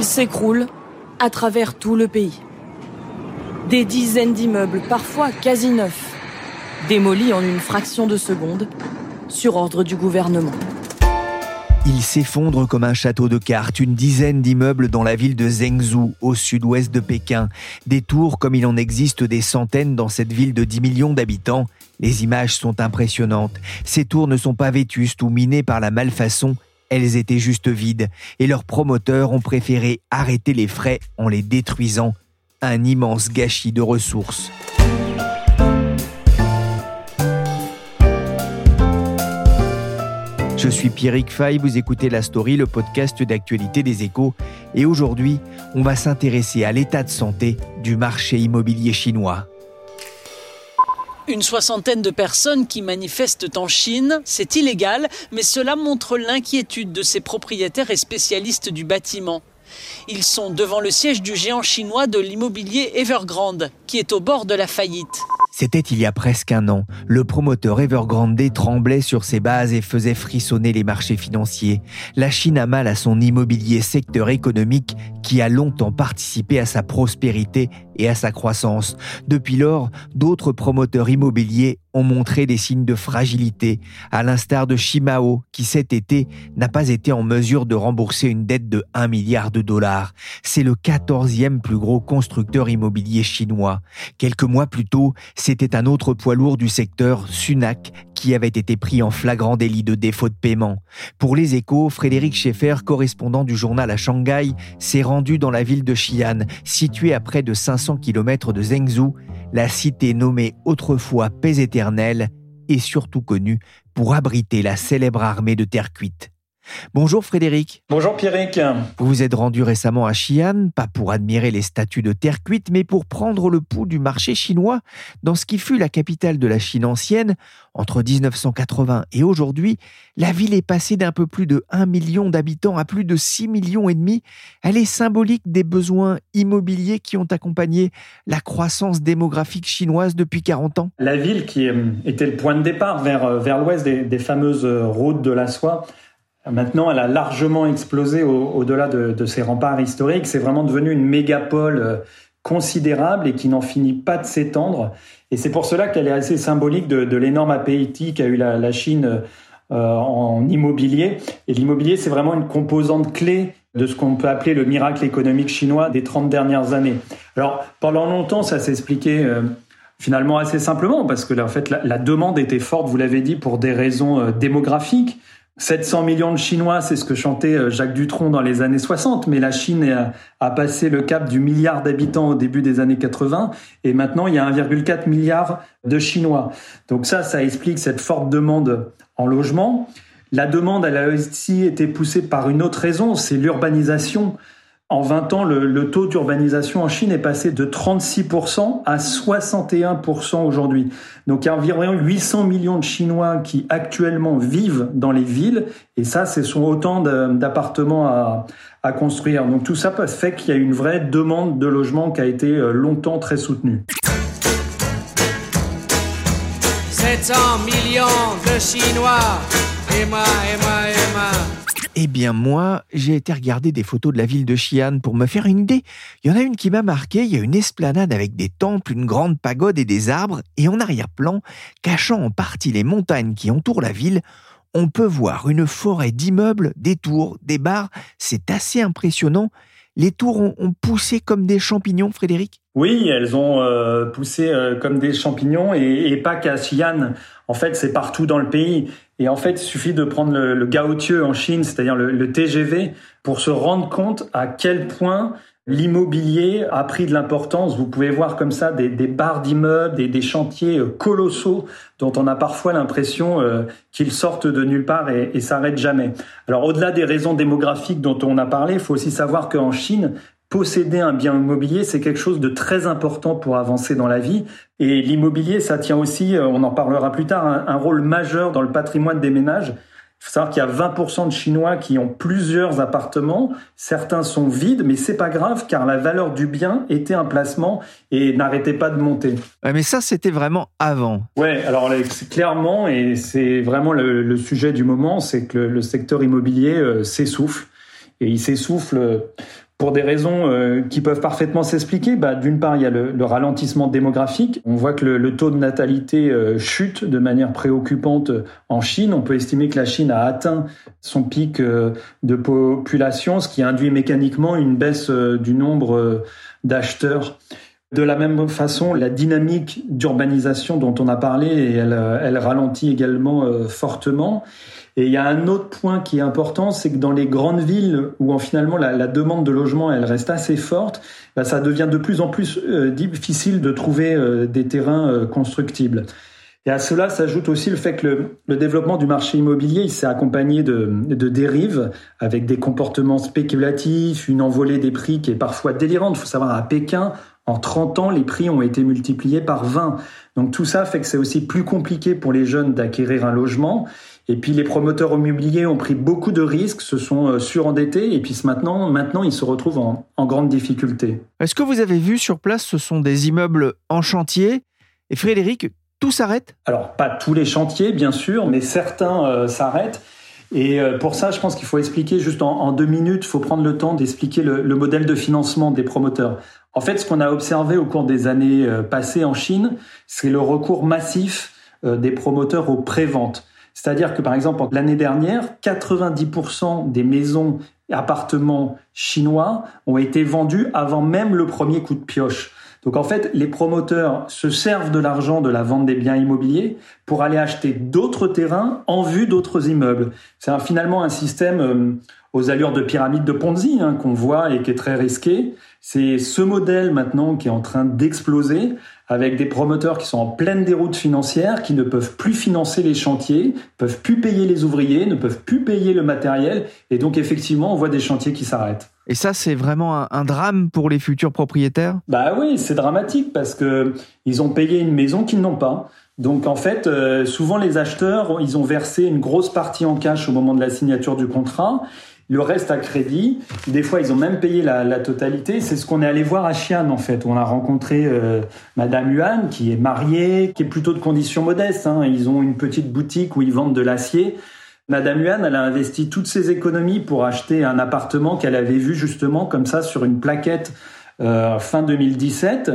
Il s'écroule à travers tout le pays. Des dizaines d'immeubles, parfois quasi neufs, démolis en une fraction de seconde, sur ordre du gouvernement. Il s'effondre comme un château de cartes, une dizaine d'immeubles dans la ville de Zhengzhou, au sud-ouest de Pékin. Des tours comme il en existe des centaines dans cette ville de 10 millions d'habitants. Les images sont impressionnantes. Ces tours ne sont pas vétustes ou minées par la malfaçon, elles étaient juste vides et leurs promoteurs ont préféré arrêter les frais en les détruisant. Un immense gâchis de ressources. Je suis Pierrick Fay, vous écoutez La Story, le podcast d'actualité des échos. Et aujourd'hui, on va s'intéresser à l'état de santé du marché immobilier chinois. Une soixantaine de personnes qui manifestent en Chine, c'est illégal, mais cela montre l'inquiétude de ces propriétaires et spécialistes du bâtiment. Ils sont devant le siège du géant chinois de l'immobilier Evergrande, qui est au bord de la faillite. C'était il y a presque un an. Le promoteur Evergrande tremblait sur ses bases et faisait frissonner les marchés financiers. La Chine a mal à son immobilier, secteur économique qui a longtemps participé à sa prospérité et à sa croissance. Depuis lors, d'autres promoteurs immobiliers ont montré des signes de fragilité, à l'instar de Shimao, qui cet été n'a pas été en mesure de rembourser une dette de 1 milliard de dollars. C'est le 14e plus gros constructeur immobilier chinois. Quelques mois plus tôt, c'était un autre poids lourd du secteur, Sunac, qui avait été pris en flagrant délit de défaut de paiement. Pour les échos, Frédéric Schaeffer, correspondant du journal à Shanghai, s'est rendu dans la ville de Xi'an, située à près de 500 km de Zhengzhou, la cité nommée autrefois paix éternelle est surtout connue pour abriter la célèbre armée de terre cuite. Bonjour Frédéric. Bonjour Pierrick. Vous vous êtes rendu récemment à Xi'an, pas pour admirer les statues de terre cuite, mais pour prendre le pouls du marché chinois dans ce qui fut la capitale de la Chine ancienne. Entre 1980 et aujourd'hui, la ville est passée d'un peu plus de 1 million d'habitants à plus de 6 millions et demi. Elle est symbolique des besoins immobiliers qui ont accompagné la croissance démographique chinoise depuis 40 ans. La ville qui euh, était le point de départ vers, euh, vers l'ouest des, des fameuses routes de la soie Maintenant, elle a largement explosé au-delà de, ses remparts historiques. C'est vraiment devenu une mégapole euh, considérable et qui n'en finit pas de s'étendre. Et c'est pour cela qu'elle est assez symbolique de, l'énorme appétit qu'a eu la, Chine euh, en immobilier. Et l'immobilier, c'est vraiment une composante clé de ce qu'on peut appeler le miracle économique chinois des 30 dernières années. Alors, pendant longtemps, ça s'expliquait euh, finalement assez simplement parce que en fait, la, la demande était forte, vous l'avez dit, pour des raisons démographiques. 700 millions de Chinois, c'est ce que chantait euh, Jacques Dutronc dans les années 60, mais la Chine a, passé le cap du milliard d'habitants au début des années 80, et maintenant il y a 1,4 milliard de Chinois. Donc ça, ça explique cette forte demande en logement. La demande, elle a aussi été poussée par une autre raison, c'est l'urbanisation. En 20 ans, le, taux d'urbanisation en Chine est passé de 36% à 61% aujourd'hui. Donc il y a environ 800 millions de Chinois qui actuellement vivent dans les villes, et ça, ce sont autant d'appartements à, à construire. Donc tout ça fait qu'il y a une vraie demande de logement qui a été euh, longtemps très soutenue. 700 millions de Chinois, Emma, Emma, Emma. Eh bien moi, j'ai été regarder des photos de la ville de Xi'an pour me faire une idée. Il y en a une qui m'a marqué, il y a une esplanade avec des temples, une grande pagode et des arbres, et en arrière-plan, cachant en partie les montagnes qui entourent la ville, on peut voir une forêt d'immeubles, des tours, des bars, c'est assez impressionnant. Les tours ont, poussé comme des champignons, Frédéric Oui, elles ont euh, poussé euh, comme des champignons et, pas qu'à Xi'an. En fait, c'est partout dans le pays. Et en fait, il suffit de prendre le, le en Chine, c'est-à-dire le, TGV, pour se rendre compte à quel point L'immobilier a pris de l'importance. Vous pouvez voir comme ça des, des barres d'immeubles, des, des, chantiers euh, colossaux dont on a parfois l'impression euh, qu'ils sortent de nulle part et, et s'arrêtent jamais. Alors au-delà des raisons démographiques dont on a parlé, il faut aussi savoir qu'en Chine, posséder un bien immobilier, c'est quelque chose de très important pour avancer dans la vie. Et l'immobilier, ça tient aussi, euh, on en parlera plus tard, un, un rôle majeur dans le patrimoine des ménages. Il faut savoir qu'il y a 20% de Chinois qui ont plusieurs appartements. Certains sont vides, mais c'est pas grave car la valeur du bien était un placement et n'arrêtait pas de monter. Ouais, mais ça, c'était vraiment avant. Ouais, alors clairement, et c'est vraiment le, le, sujet du moment, c'est que le, le, secteur immobilier euh, s'essouffle. Et il s'essouffle pour des raisons euh, qui peuvent parfaitement s'expliquer. Bah, D'une part, il y a le, le, ralentissement démographique. On voit que le, le taux de natalité euh, chute de manière préoccupante en Chine. On peut estimer que la Chine a atteint son pic euh, de population, ce qui induit mécaniquement une baisse euh, du nombre euh, d'acheteurs. De la même façon, la dynamique d'urbanisation dont on a parlé, elle, elle ralentit également fortement. Et il y a un autre point qui est important, c'est que dans les grandes villes où finalement la, demande de logement elle reste assez forte, bah, ça devient de plus en plus euh, difficile de trouver euh, des terrains euh, constructibles. Et à cela s'ajoute aussi le fait que le, le, développement du marché immobilier il s'est accompagné de, de, dérives avec des comportements spéculatifs, une envolée des prix qui est parfois délirante. Il faut savoir à Pékin, en 30 ans, les prix ont été multipliés par 20. Donc tout ça fait que c'est aussi plus compliqué pour les jeunes d'acquérir un logement. Et puis les promoteurs immobiliers ont pris beaucoup de risques, se sont surendettés, et puis maintenant, maintenant ils se retrouvent en, en grande difficulté. Est-ce que vous avez vu sur place, ce sont des immeubles en chantier? Et Frédéric, tout s'arrête? Alors pas tous les chantiers, bien sûr, mais certains euh, s'arrêtent. Et euh, pour ça, je pense qu'il faut expliquer juste en, en deux minutes, il faut prendre le temps d'expliquer le, le, modèle de financement des promoteurs. En fait, ce qu'on a observé au cours des années euh, passées en Chine, c'est le recours massif des promoteurs aux préventes. C'est-à-dire que par exemple, l'année dernière, 90% des maisons et appartements chinois ont été vendus avant même le premier coup de pioche. Donc en fait, les promoteurs se servent de l'argent de la vente des biens immobiliers pour aller acheter d'autres terrains en vue d'autres immeubles. C'est finalement un système euh, aux allures de pyramide de Ponzi hein, qu'on voit et qui est très risqué. C'est ce modèle maintenant qui est en train d'exploser avec des promoteurs qui sont en pleine déroute financière, qui ne peuvent plus financer les chantiers, peuvent plus payer les ouvriers, ne peuvent plus payer le matériel, et donc effectivement, on voit des chantiers qui s'arrêtent. Et ça, c'est vraiment un, un, drame pour les futurs propriétaires? Bah oui, c'est dramatique parce que ils ont payé une maison qu'ils n'ont pas. Donc en fait, euh, souvent les acheteurs, ils ont versé une grosse partie en cash au moment de la signature du contrat le reste à crédit. Des fois, ils ont même payé la, la totalité. C'est ce qu'on est allé voir à Xi'an, en fait. On a rencontré euh, Madame Yuan, qui est mariée, qui est plutôt de conditions modestes. Hein. Ils ont une petite boutique où ils vendent de l'acier. Madame Yuan, elle a investi toutes ses économies pour acheter un appartement qu'elle avait vu justement comme ça sur une plaquette euh, fin 2017.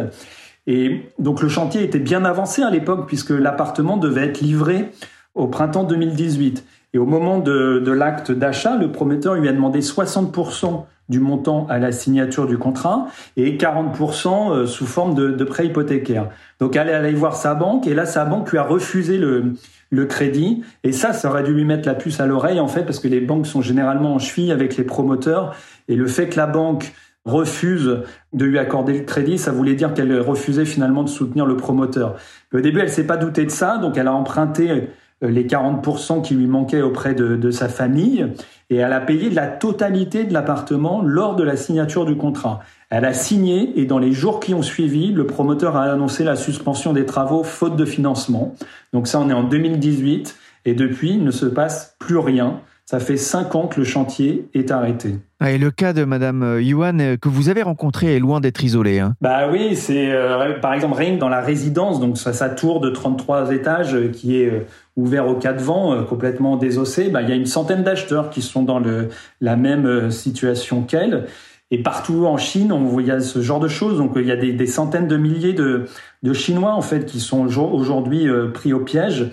Et donc le chantier était bien avancé à l'époque puisque l'appartement devait être livré au printemps 2018. Et au moment de, de l'acte d'achat, le prometteur lui a demandé 60% du montant à la signature du contrat et 40% euh, sous forme de, de, prêt hypothécaire. Donc elle est allée voir sa banque et là sa banque lui a refusé le, le crédit et ça ça aurait dû lui mettre la puce à l'oreille en fait parce que les banques sont généralement en cheville avec les promoteurs et le fait que la banque refuse de lui accorder le crédit, ça voulait dire qu'elle refusait finalement de soutenir le promoteur. au début, elle s'est pas doutée de ça, donc elle a emprunté les 40% qui lui manquaient auprès de, de, sa famille et elle a payé la totalité de l'appartement lors de la signature du contrat. Elle a signé et dans les jours qui ont suivi, le promoteur a annoncé la suspension des travaux faute de financement. Donc ça, on est en 2018 et depuis, il ne se passe plus rien. Ça fait cinq ans que le chantier est arrêté. Ah, et le cas de Madame euh, Yuan euh, que vous avez rencontré est loin d'être isolé. Hein. Bah oui, c'est euh, par exemple rien que dans la résidence, donc sa, sa tour de 33 étages euh, qui est euh, ouvert au cas de vent, euh, complètement désossé, bah, il y a une centaine d'acheteurs qui sont dans le, la même situation qu'elle. Et partout en Chine, on voit il y a ce genre de choses. Donc il y a des, des centaines de milliers de, de, Chinois en fait qui sont aujourd'hui pris au piège.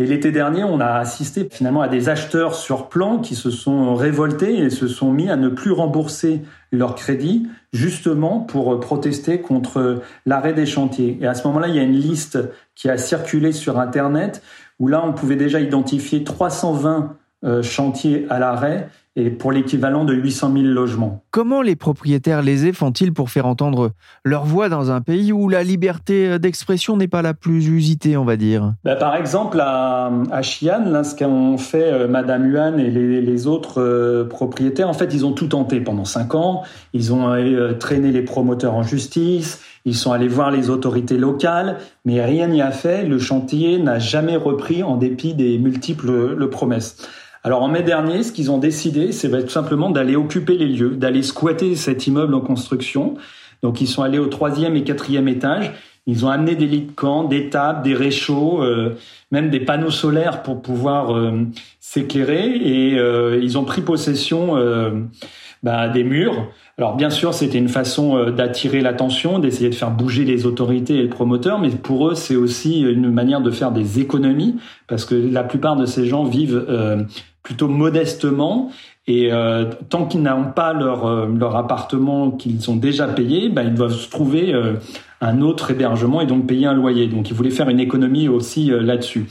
Et l'été dernier, on a assisté finalement à des acheteurs sur plan qui se sont révoltés et se sont mis à ne plus rembourser leur crédit, justement pour protester contre l'arrêt des chantiers. Et à ce moment-là, il y a une liste qui a circulé sur Internet où là, on pouvait déjà identifier 320 euh, chantiers à l'arrêt et pour l'équivalent de 800 000 logements. Comment les propriétaires lésés font-ils pour faire entendre leur voix dans un pays où la liberté d'expression n'est pas la plus usitée, on va dire? Bah, Par exemple, à, à Xi'an, là, ce qu'ont fait euh, Madame Yuan et les, autres euh, propriétaires, en fait, ils ont tout tenté pendant cinq ans. Ils ont euh, traîné les promoteurs en justice, ils sont allés voir les autorités locales, mais rien n'y a fait. Le chantier n'a jamais repris en dépit des multiples promesses. Alors en mai dernier, ce qu'ils ont décidé, c'est tout simplement d'aller occuper les lieux, d'aller squatter cet immeuble en construction. Donc ils sont allés au troisième et quatrième étage. Ils ont amené des lits de camp, des tables, des réchauds, euh, même des panneaux solaires pour pouvoir euh, s'éclairer. Et euh, ils ont pris possession bah, des murs. Alors bien sûr, c'était une façon d'attirer l'attention, d'essayer de faire bouger les autorités et le promoteur, mais pour eux, c'est aussi une manière de faire des économies, parce que la plupart de ces gens vivent plutôt modestement. Et euh, tant qu'ils n'ont pas leur, euh, leur appartement qu'ils ont déjà payé, ben, ils doivent trouver euh, un autre hébergement et donc payer un loyer. Donc ils voulaient faire une économie aussi là-dessus.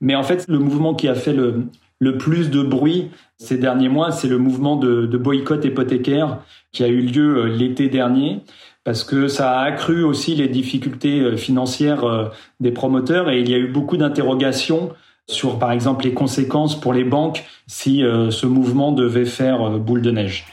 Mais en fait, le mouvement qui a fait le, le plus de bruit ces derniers mois, c'est le mouvement de, de, boycott hypothécaire qui a eu lieu l'été dernier, parce que ça a accru aussi les difficultés financières des promoteurs et il y a eu beaucoup d'interrogations sur, par exemple, les conséquences pour les banques si euh, ce mouvement devait faire euh, boule de neige.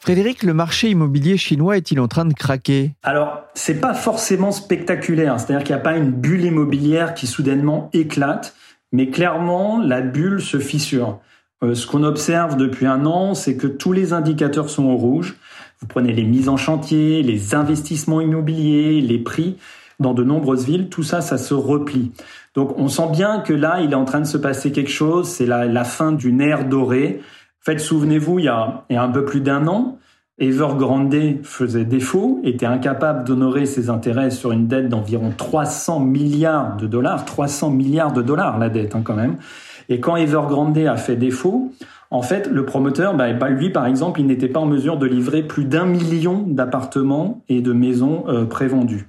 Frédéric, le marché immobilier chinois est-il en train de craquer? Alors, c'est pas forcément spectaculaire, c'est-à-dire qu'il n'y a pas une bulle immobilière qui soudainement éclate, mais clairement, la bulle se fissure. Euh, ce qu'on observe depuis un an, c'est que tous les indicateurs sont au rouge. Vous prenez les mises en chantier, les investissements immobiliers, les prix dans de nombreuses villes, tout ça, ça se replie. Donc on sent bien que là, il est en train de se passer quelque chose, c'est la, fin d'une ère dorée. En souvenez-vous, il y a, il y a un peu plus d'un an, Evergrande faisait défaut, était incapable d'honorer ses intérêts sur une dette d'environ 300 milliards de dollars, 300 milliards de dollars la dette hein, quand même. Et quand Evergrande a fait défaut, en fait, le promoteur, bah, bah, lui par exemple, il n'était pas en mesure de livrer plus d'un million d'appartements et de maisons euh, prévendues.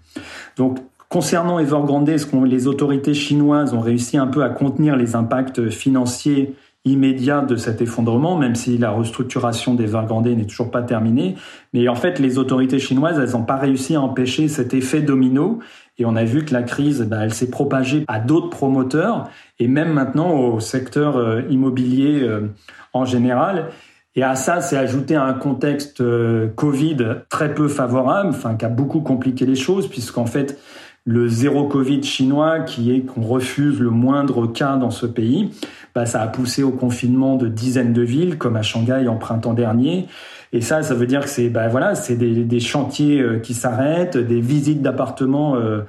Donc, concernant Evergrande, ce que les autorités chinoises ont réussi un peu à contenir les impacts financiers immédiats de cet effondrement, même si la restructuration d'Evergrande n'est toujours pas terminée? Mais en fait, les autorités chinoises, elles n'ont pas réussi à empêcher cet effet domino. Et on a vu que la crise, bah, elle s'est propagée à d'autres promoteurs et même maintenant au secteur euh, immobilier euh, en général. Et à ça, c'est ajouté un contexte euh, Covid très peu favorable, enfin qui a beaucoup compliqué les choses, puisqu'en fait, le zéro Covid chinois, qui est qu'on refuse le moindre cas dans ce pays, bah, ça a poussé au confinement de dizaines de villes, comme à Shanghai en printemps dernier. Et ça, ça veut dire que c'est bah, voilà, c'est des, chantiers euh, qui s'arrêtent, des visites d'appartements euh,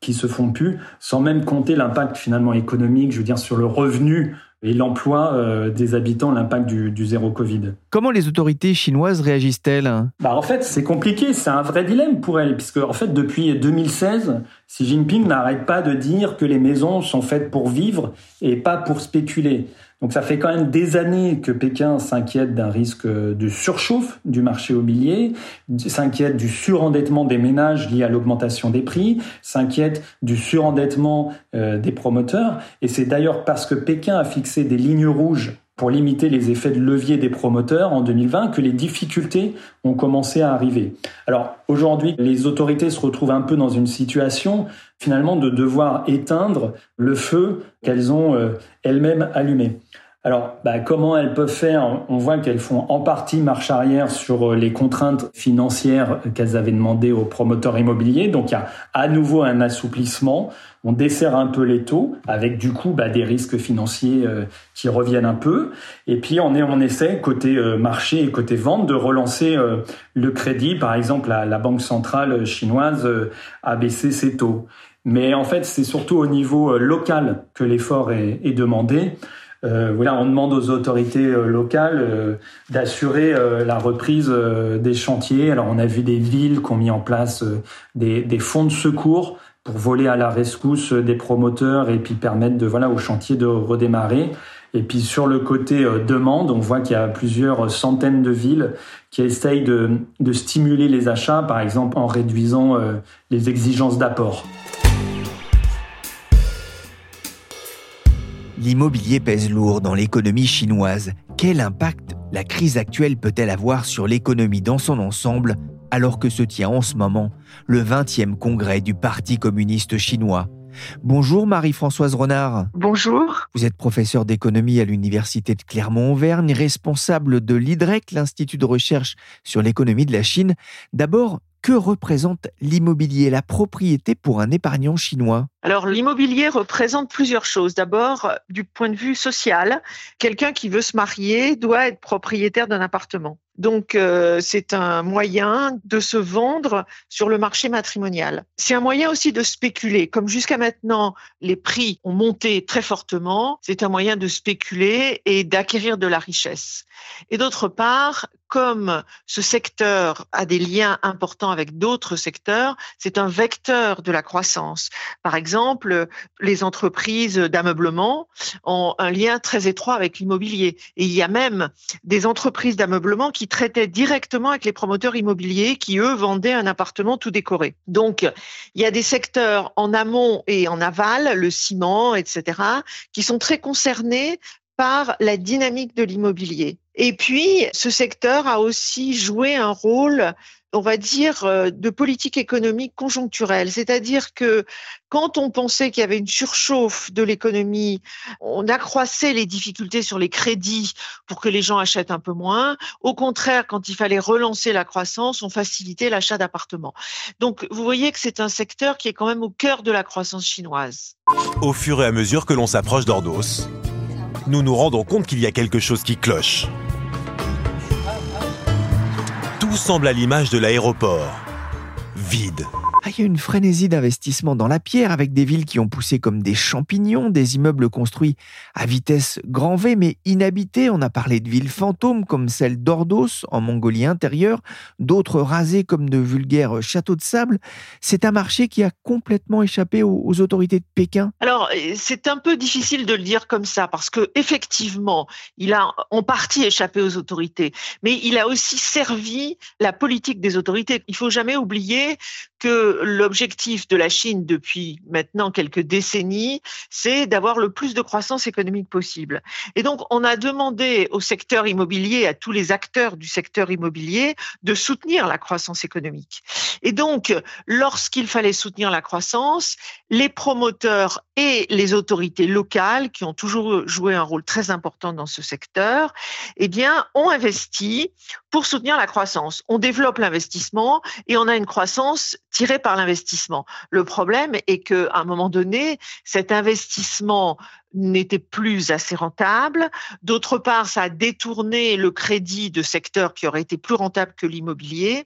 qui se font plus, sans même compter l'impact finalement économique, je veux dire sur le revenu et l'emploi euh, des habitants, l'impact du, du, zéro Covid. Comment les autorités chinoises réagissent-elles? Bah En fait, c'est compliqué, c'est un vrai dilemme pour elles, puisque en fait, depuis 2016, Xi Jinping n'arrête pas de dire que les maisons sont faites pour vivre et pas pour spéculer. Donc ça fait quand même des années que Pékin s'inquiète d'un risque de surchauffe du marché immobilier, s'inquiète du surendettement des ménages lié à l'augmentation des prix, s'inquiète du surendettement euh, des promoteurs. Et c'est d'ailleurs parce que Pékin a fixé des lignes rouges pour limiter les effets de levier des promoteurs en 2020 que les difficultés ont commencé à arriver. Alors aujourd'hui, les autorités se retrouvent un peu dans une situation finalement de devoir éteindre le feu qu'elles ont euh, elles-mêmes allumé. Alors, bah, comment elles peuvent faire? On voit qu'elles font en partie marche arrière sur euh, les contraintes financières qu'elles avaient demandées aux promoteurs immobiliers. Donc, il y a à nouveau un assouplissement. On dessert un peu les taux, avec du coup bah, des risques financiers euh, qui reviennent un peu. Et puis, on, est, on essaie, côté euh, marché et côté vente, de relancer le crédit. Par exemple, la, la Banque centrale chinoise a baissé ses taux. Mais en fait, c'est surtout au niveau local que l'effort est demandé. Euh, on demande aux autorités euh, locales euh, d'assurer la reprise des chantiers. Alors, on a vu des villes qui ont mis en place des, fonds de secours pour voler à la rescousse des promoteurs et puis permettre de voilà au chantier de redémarrer. Et puis sur le côté demande, on voit qu'il y a plusieurs centaines de villes qui essayent de stimuler les achats, par exemple en réduisant les exigences d'apport. L'immobilier pèse lourd dans l'économie chinoise. Quel impact la crise actuelle peut-elle avoir sur l'économie dans son ensemble alors que se tient en ce moment le 20e congrès du Parti communiste chinois? Bonjour Marie-Françoise Renard. Bonjour. Vous êtes professeur d'économie à l'Université de Clermont-Auvergne, responsable de l'IDREC, l'Institut de recherche sur l'économie de la Chine. D'abord, que représente l'immobilier, la propriété pour un épargnant chinois? Alors l'immobilier représente plusieurs choses. D'abord, du point de vue social, quelqu'un qui veut se marier doit être propriétaire d'un appartement. Donc, euh, c'est un moyen de se vendre sur le marché matrimonial. C'est un moyen aussi de spéculer. Comme jusqu'à maintenant, les prix ont monté très fortement, c'est un moyen de spéculer et d'acquérir de la richesse. Et d'autre part, comme ce secteur a des liens importants avec d'autres secteurs, c'est un vecteur de la croissance. Par exemple, les entreprises d'ameublement ont un lien très étroit avec l'immobilier. Et il y a même des entreprises d'ameublement qui traitaient directement avec les promoteurs immobiliers qui, eux, vendaient un appartement tout décoré. Donc, il y a des secteurs en amont et en aval, le ciment, etc., qui sont très concernés par la dynamique de l'immobilier. Et puis, ce secteur a aussi joué un rôle, on va dire, euh, de politique économique conjoncturelle. C'est-à-dire que quand on pensait qu'il y avait une surchauffe de l'économie, on accroissait les difficultés sur les crédits pour que les gens achètent un peu moins. Au contraire, quand il fallait relancer la croissance, on facilitait l'achat d'appartements. Donc, vous voyez que c'est un secteur qui est quand même au cœur de la croissance chinoise. Au fur et à mesure que l'on s'approche d'Ordos, nous nous rendons compte qu'il y a quelque chose qui cloche. Tout semble à l'image de l'aéroport. Vide. Ah, il y a une frénésie d'investissement dans la pierre avec des villes qui ont poussé comme des champignons, des immeubles construits à vitesse grand V mais inhabités. On a parlé de villes fantômes comme celle d'Ordos en Mongolie intérieure, d'autres rasées comme de vulgaires châteaux de sable. C'est un marché qui a complètement échappé aux, autorités de Pékin. Alors c'est un peu difficile de le dire comme ça parce que effectivement il a en partie échappé aux autorités, mais il a aussi servi la politique des autorités. Il faut jamais oublier l'objectif de la Chine depuis maintenant quelques décennies, c'est d'avoir le plus de croissance économique possible. Et donc, on a demandé au secteur immobilier, à tous les acteurs du secteur immobilier, de soutenir la croissance économique. Et donc, lorsqu'il fallait soutenir la croissance, les promoteurs et les autorités locales, qui ont toujours joué un rôle très important dans ce secteur, eh bien, ont investi pour soutenir la croissance. On développe l'investissement et on a une croissance tirée par l'investissement. Le problème est qu'à un moment donné, cet investissement n'était plus assez rentable. D'autre part, ça a détourné le crédit de secteurs qui auraient été plus rentables que l'immobilier.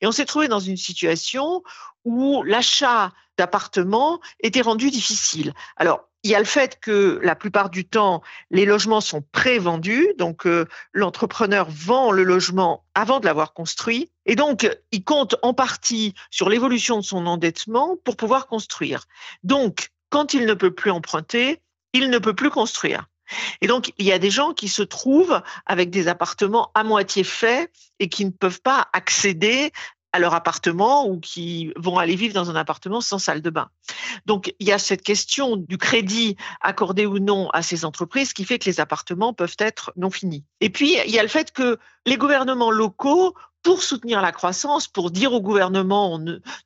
Et on s'est trouvé dans une situation où l'achat d'appartements était rendu difficile. Alors, il y a le fait que la plupart du temps, les logements sont pré-vendus, donc euh, l'entrepreneur vend le logement avant de l'avoir construit, et donc il compte en partie sur l'évolution de son endettement pour pouvoir construire. Donc, quand il ne peut plus emprunter, il ne peut plus construire. Et donc, il y a des gens qui se trouvent avec des appartements à moitié faits et qui ne peuvent pas accéder à leur appartement ou qui vont aller vivre dans un appartement sans salle de bain. Donc, il y a cette question du crédit accordé ou non à ces entreprises qui fait que les appartements peuvent être non finis. Et puis, il y a le fait que les gouvernements locaux pour soutenir la croissance, pour dire au gouvernement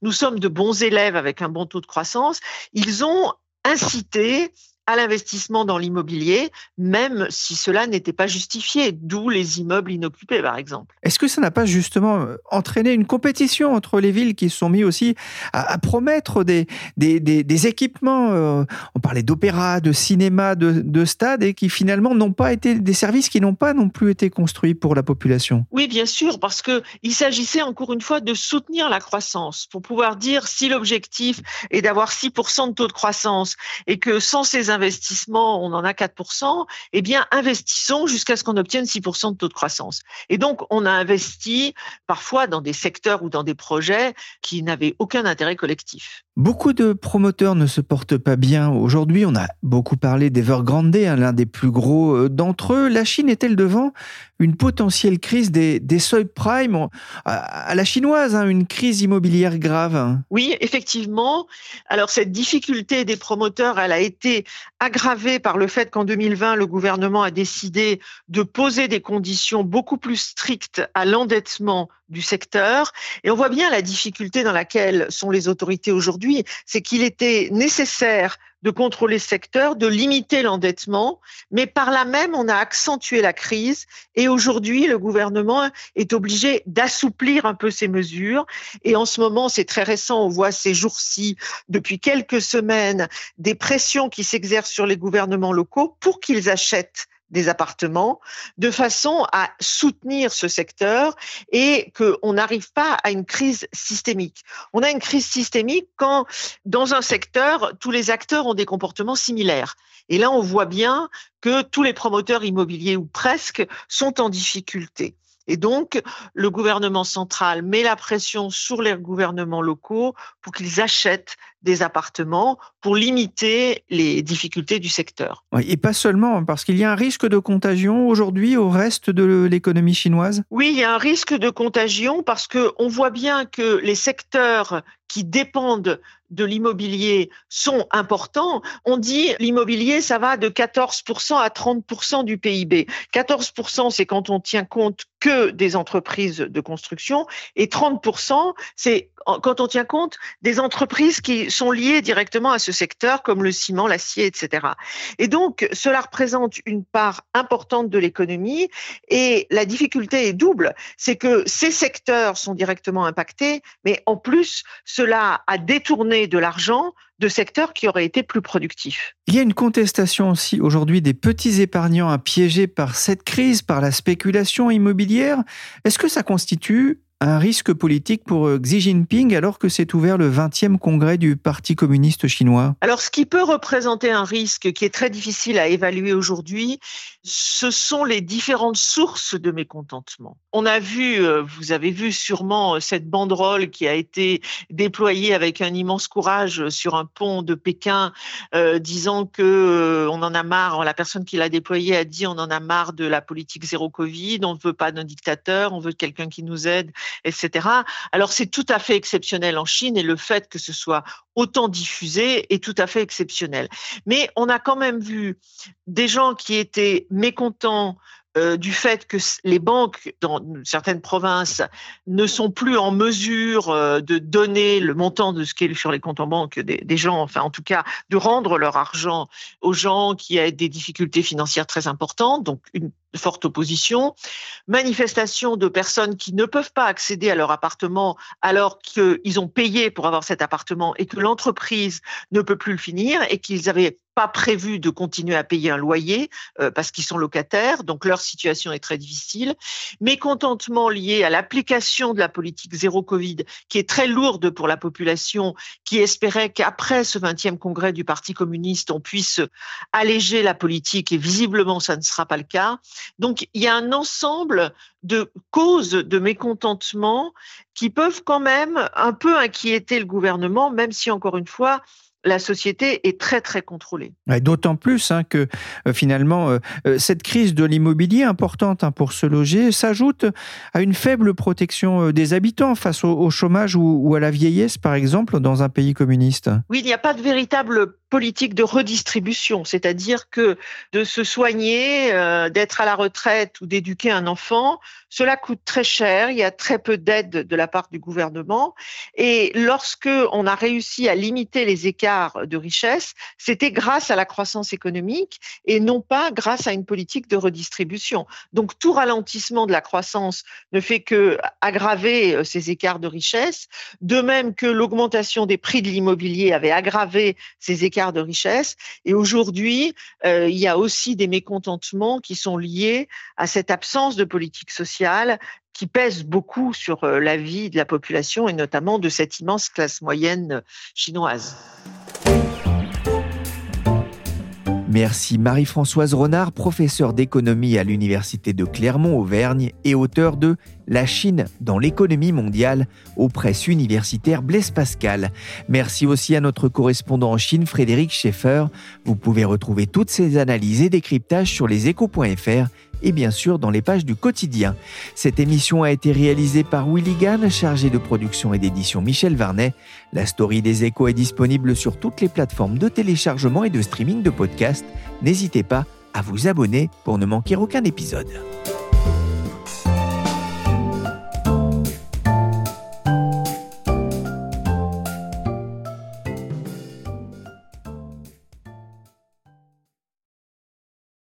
nous sommes de bons élèves avec un bon taux de croissance, ils ont incité à l'investissement dans l'immobilier, même si cela n'était pas justifié, d'où les immeubles inoccupés, par exemple. Est-ce que ça n'a pas justement euh, entraîné une compétition entre les villes qui se sont mis aussi à, promettre des, des, équipements euh, On parlait d'opéra, de cinéma, de, de stades, et qui finalement n'ont pas été des services qui n'ont pas non plus été construits pour la population? Oui, bien sûr, parce que il s'agissait encore une fois de soutenir la croissance pour pouvoir dire si l'objectif est d'avoir 6% de taux de croissance et que sans ces investissements, on en a 4%, eh bien, investissons jusqu'à ce qu'on obtienne 6% de taux de croissance. Et donc, on a investi parfois dans des secteurs ou dans des projets qui n'avaient aucun intérêt collectif. Beaucoup de promoteurs ne se portent pas bien. Aujourd'hui, on a beaucoup parlé d'Evergrande, hein, l'un des plus gros euh, d'entre eux. La Chine est-elle devant une potentielle crise des, des subprimes? À la chinoise, hein, une crise immobilière grave Oui, effectivement. Alors, cette difficulté des promoteurs, elle a été aggravée par le fait qu'en 2020, le gouvernement a décidé de poser des conditions beaucoup plus strictes à l'endettement du secteur. Et on voit bien la difficulté dans laquelle sont les autorités aujourd'hui, c'est qu'il était nécessaire de contrôler ce secteur, de limiter l'endettement, mais par là même, on a accentué la crise et aujourd'hui, le gouvernement est obligé d'assouplir un peu ces mesures. Et en ce moment, c'est très récent, on voit ces jours-ci, depuis quelques semaines, des pressions qui s'exercent sur les gouvernements locaux pour qu'ils achètent des appartements, de façon à soutenir ce secteur et qu'on n'arrive pas à une crise systémique. On a une crise systémique quand, dans un secteur, tous les acteurs ont des comportements similaires. Et là, on voit bien que tous les promoteurs immobiliers, ou presque, sont en difficulté. Et donc, le gouvernement central met la pression sur les gouvernements locaux pour qu'ils achètent des appartements pour limiter les difficultés du secteur. Et pas seulement, parce qu'il y a un risque de contagion aujourd'hui au reste de l'économie chinoise? Oui, il y a un risque de contagion parce qu'on voit bien que les secteurs qui dépendent de l'immobilier sont importants. On dit l'immobilier, ça va de 14% à 30% du PIB. 14%, c'est quand on tient compte que des entreprises de construction et 30%, c'est quand on tient compte des entreprises qui sont liées directement à ce secteur, comme le ciment, l'acier, etc. Et donc, cela représente une part importante de l'économie. Et la difficulté est double, c'est que ces secteurs sont directement impactés, mais en plus, cela a détourné de l'argent de secteurs qui auraient été plus productifs. Il y a une contestation aussi aujourd'hui des petits épargnants piégés par cette crise, par la spéculation immobilière. Est-ce que ça constitue un risque politique pour euh, Xi Jinping alors que s'est ouvert le 20e congrès du Parti communiste chinois? Alors ce qui peut représenter un risque qui est très difficile à évaluer aujourd'hui, ce sont les différentes sources de mécontentement. On a vu, euh, vous avez vu sûrement euh, cette banderole qui a été déployée avec un immense courage sur un pont de Pékin, disant que on en a marre. La personne qui l'a déployée a dit on en a marre de la politique zéro Covid, on ne veut pas d'un dictateur, on veut quelqu'un qui nous aide etc. Alors c'est tout à fait exceptionnel en Chine et le fait que ce soit autant diffusé est tout à fait exceptionnel. Mais on a quand même vu des gens qui étaient mécontents euh, du fait que les banques dans certaines provinces ne sont plus en mesure euh, de donner le montant de ce qui est sur les comptes en banque des, gens, enfin en tout cas de rendre leur argent aux gens qui ont des difficultés financières très importantes, donc une forte opposition, manifestation de personnes qui ne peuvent pas accéder à leur appartement alors qu'ils ont payé pour avoir cet appartement et que l'entreprise ne peut plus le finir et qu'ils avaient pas prévu de continuer à payer un loyer euh, parce qu'ils sont locataires, donc leur situation est très difficile. Mécontentement lié à l'application de la politique zéro Covid, qui est très lourde pour la population, qui espérait qu'après ce 20e congrès du Parti communiste, on puisse alléger la politique et visiblement ça ne sera pas le cas. Donc il y a un ensemble de causes de mécontentement qui peuvent quand même un peu inquiéter le gouvernement, même si encore une fois, la société est très très contrôlée. D'autant plus hein, que euh, finalement euh, euh, cette crise de l'immobilier importante hein, pour se loger s'ajoute à une faible protection des habitants face au, chômage ou, à la vieillesse par exemple dans un pays communiste. Oui, il n'y a pas de véritable politique de redistribution, c'est-à-dire que de se soigner, euh, d'être à la retraite ou d'éduquer un enfant, cela coûte très cher, il y a très peu d'aide de la part du gouvernement et lorsque on a réussi à limiter les écarts de richesse, c'était grâce à la croissance économique et non pas grâce à une politique de redistribution. Donc tout ralentissement de la croissance ne fait que aggraver euh, ces écarts de richesse, de même que l'augmentation des prix de l'immobilier avait aggravé ces écarts de richesse. Et aujourd'hui, euh, il y a aussi des mécontentements qui sont liés à cette absence de politique sociale qui pèse beaucoup sur euh, la vie de la population et notamment de cette immense classe moyenne chinoise. Merci Marie-Françoise Renard, professeure d'économie à l'Université de Clermont-Auvergne et auteur de La Chine dans l'économie mondiale aux presses universitaires Blaise Pascal. Merci aussi à notre correspondant en Chine Frédéric Schaeffer. Vous pouvez retrouver toutes ces analyses et décryptages sur leséchos.fr et bien sûr dans les pages du quotidien. Cette émission a été réalisée par Willy Gann, chargé de production et d'édition Michel Varnet. La story des échos est disponible sur toutes les plateformes de téléchargement et de streaming de podcasts. N'hésitez pas à vous abonner pour ne manquer aucun épisode.